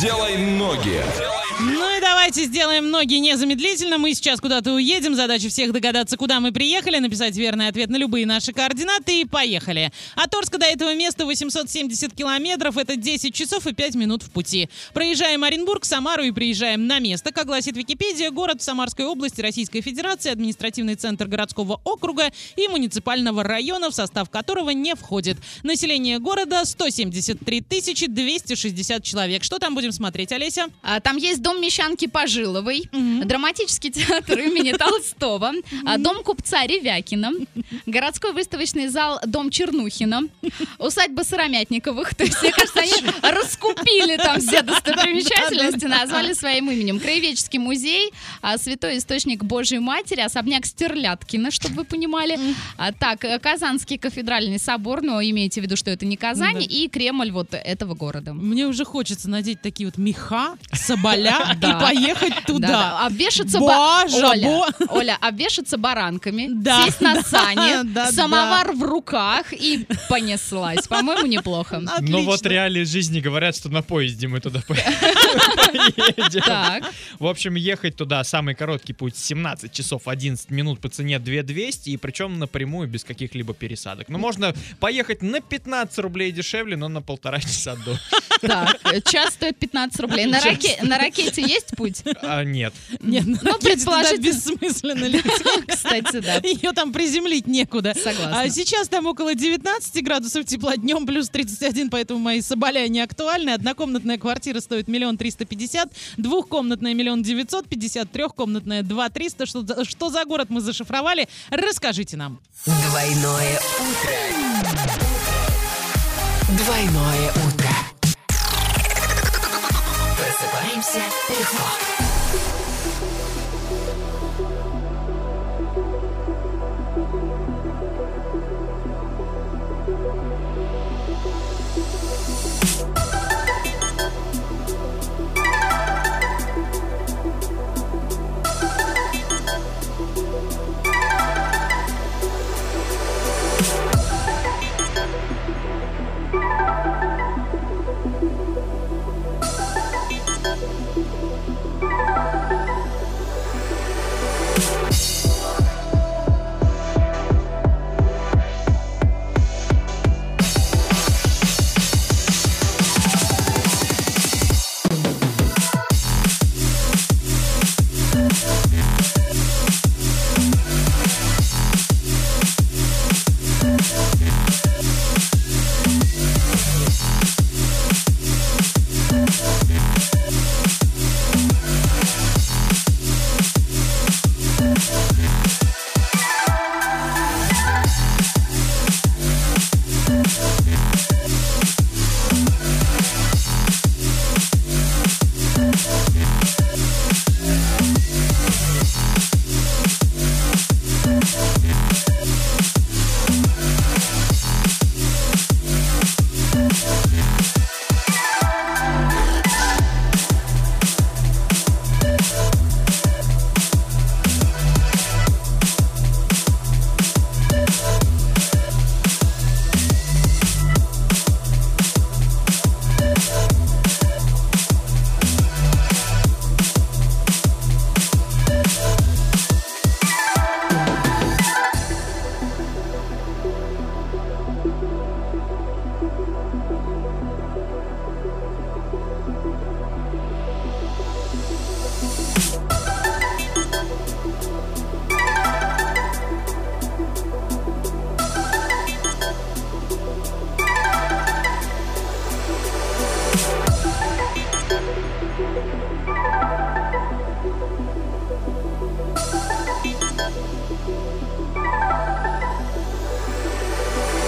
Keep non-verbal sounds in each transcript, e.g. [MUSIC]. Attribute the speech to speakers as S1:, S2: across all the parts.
S1: делай ноги.
S2: Ну и давайте сделаем ноги незамедлительно. Мы сейчас куда-то уедем. Задача всех догадаться, куда мы приехали, написать верный ответ на любые наши координаты и поехали. От Орска до этого места 870 километров. Это 10 часов и 5 минут в пути. Проезжаем Оренбург, Самару и приезжаем на место. Как гласит Википедия, город в Самарской области Российской Федерации, административный центр городского округа и муниципального района, в состав которого не входит. Население города 173 260 человек. Что там будем смотреть, Олеся?
S3: А, Там есть дом Мещанки Пожиловой, драматический театр имени [LAUGHS] Толстого, а, дом купца Ревякина, городской выставочный зал Дом Чернухина, усадьба Сыромятниковых. То есть, мне кажется, они раскупили там все [LAUGHS] достопримечательности, назвали своим именем. Краеведческий музей, а, Святой Источник Божьей Матери, особняк Стерляткина, чтобы вы понимали. А, Так, э, Казанский кафедральный собор, но имейте в виду, что это не Казань, и Кремль вот этого города.
S2: Мне уже хочется надеть такие вот меха, соболя [LAUGHS] и поехать
S3: Да,
S2: туда.
S3: да. Обвешаться Оля, обвешаться баранками, [LAUGHS] сесть на сани, [LAUGHS] самовар в руках и понеслась. По-моему, неплохо.
S4: Но
S2: Отлично.
S4: вот реалии жизни говорят, что на поезде мы туда по- поедем.
S3: Так,
S4: В общем, ехать туда самый короткий путь 17 часов 11 минут по цене 2200, и причем напрямую без каких-либо пересадок. Ну, можно поехать на 15 рублей дешевле, но на полтора часа до.
S3: так. Час стоит 15 рублей. На, раке- на ракете есть путь?
S4: А, нет.
S2: Нет, ну,
S3: Ну, предположительно-
S2: бессмысленно лететь. [LAUGHS]
S3: Кстати, да.
S2: Ее там приземлить некуда.
S3: Согласна.
S2: А сейчас там около 19 градусов тепла, днем плюс 31, поэтому мои соболя не актуальны. Однокомнатная квартира стоит миллион триста пятьдесят, двухкомнатная миллион девятьсот пятьдесят, трехкомнатная два триста. Что, за- что за город мы зашифровали? Расскажите нам.
S5: Двойное утро. Двойное утро. dreams yet
S2: before.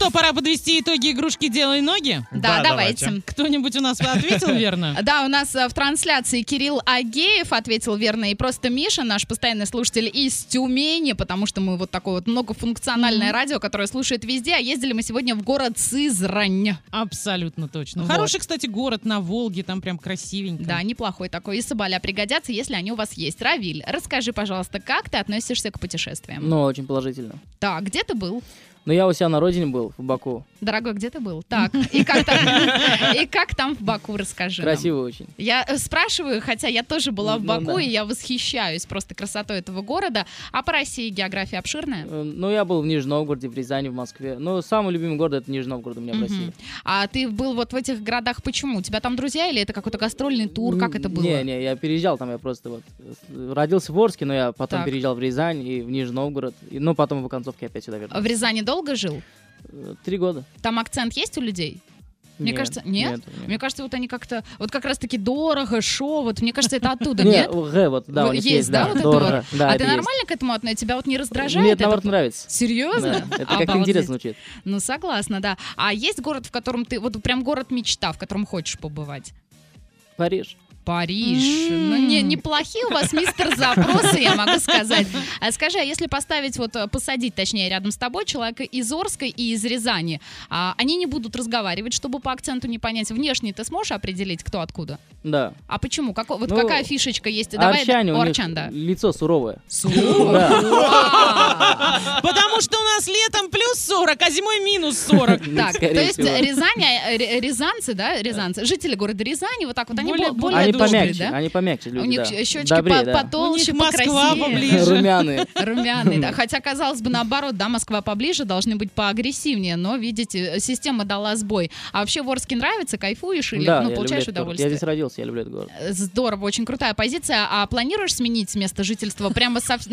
S2: что, пора подвести итоги игрушки «Делай ноги»?
S3: Да, давайте.
S2: Кто-нибудь у нас [LAUGHS] ответил верно?
S3: Да, у нас э, в трансляции Кирилл Агеев ответил верно, и просто Миша, наш постоянный слушатель из Тюмени, потому что мы вот такое вот многофункциональное радио, которое слушает везде, а ездили мы сегодня в город Сызрань.
S2: Абсолютно точно.
S3: Вот.
S2: Хороший, кстати, город на Волге, там прям красивенько.
S3: Да, неплохой такой. И соболя пригодятся, если они у вас есть. Равиль, расскажи, пожалуйста, как ты относишься к путешествиям?
S1: Ну, очень положительно.
S3: Так, где ты был?
S1: Но я у себя на родине был, в Баку.
S3: Дорогой, где ты был? Так, и как там, и как там в Баку, расскажи нам.
S1: Красиво очень.
S3: Я э, спрашиваю, хотя я тоже была в
S1: Ну
S3: Баку,
S1: да.
S3: и я восхищаюсь просто красотой этого города. А по России география обширная?
S1: Э, Ну, я был в Нижнем Новгороде, в Рязани, в Москве. Но самый любимый город это Нижний Новгород у меня в. России.
S3: А ты был вот в этих городах почему? У тебя там друзья или это какой-то гастрольный тур? Как это было?
S1: Не, не, я переезжал там, я просто вот э, родился в Орске, но я потом
S3: Так.
S1: переезжал в Рязань и в Нижний Новгород. И, ну, потом в оконцовке опять сюда вернулся.
S3: В Рязани долго жил?
S1: Три года.
S3: Там акцент есть у людей? Мне
S1: Нет,
S3: кажется, нет?
S1: нет, нет.
S3: Мне кажется, вот они как-то, вот как раз-таки дорого, шо, вот мне кажется, это оттуда,
S1: Не,
S3: нет?
S1: Г, вот, да, у них
S3: есть, да, вот это вот? А ты нормально к этому относишься? Тебя вот не раздражает?
S1: Мне наоборот, нравится.
S3: Серьезно?
S1: Это как
S3: Обалдеть.
S1: интересно звучит.
S3: Ну, согласна, да. А есть город, в котором ты, вот прям город мечта, в котором хочешь побывать?
S1: Париж.
S3: Париж. Ну, не, неплохие у вас, мистер, запросы, я могу сказать. А скажи, а если поставить, вот э, посадить, точнее, рядом с тобой человека из Орска и из Рязани, а, они не будут разговаривать, чтобы по акценту не понять. Внешне ты сможешь определить, кто откуда?
S1: Да.
S3: А почему? Како- вот
S1: Ну,
S3: какая фишечка есть? Давай,
S1: Арчане,
S3: у арчан, да.
S1: лицо суровое.
S3: Сурово.
S1: Да.
S2: Потому что у нас летом плюс 40, а зимой минус 40.
S3: Так, то есть э, рязанцы, да, рязанцы, жители города Рязани, вот так вот, они
S2: Более-
S3: бо- более
S1: Они
S3: добрые,
S1: помягче,
S3: да?
S1: они помягче люди,
S3: У них
S1: да.
S3: щечки
S1: Добрее,
S3: по-
S1: да.
S3: потолще,
S2: Москва поближе.
S1: Румяные. [LAUGHS]
S3: Румяные, да. [LAUGHS] Хотя, казалось бы, наоборот, да, Москва поближе, должны быть поагрессивнее, но, видите, система дала сбой. А вообще в Орске нравится? Кайфуешь или
S1: Да,
S3: ну, получаешь
S1: город. Я
S3: удовольствие?
S1: здесь родился, я люблю этот город.
S3: Здорово, очень крутая позиция. А планируешь сменить место жительства прямо со... [LAUGHS]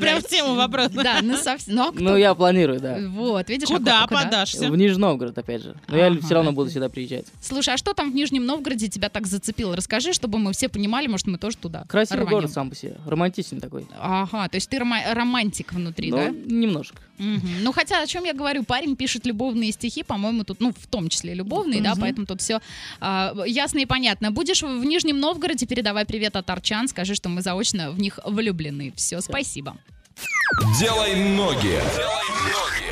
S2: Прям в тему вопроса.
S3: Да, на совсем. Ну, а
S1: Ну, я планирую, да.
S3: Вот, видишь,
S2: Куда
S3: ку-
S2: подашься?
S1: В Нижний Новгород, опять же. Но я все равно буду сюда приезжать.
S3: Слушай, а что там в Нижнем Новгороде тебя так зацепило? Расскажи, чтобы мы все понимали, может, мы тоже туда
S1: Красивый
S3: рванем.
S1: город сам по себе. Романтичный такой.
S3: Ага, то есть ты рома- романтик внутри,
S1: Ну,
S3: да?
S1: немножко.
S3: Мгм. Ну, хотя, о чем я говорю, парень пишет любовные стихи, по-моему, тут, ну, в том числе любовные, да, поэтому тут все ясно и понятно. Будешь в Нижнем Новгороде, передавай привет от Арчан, скажи, что мы заочно в них влюблены. Все, спасибо.
S6: Делай ноги. Делай ноги.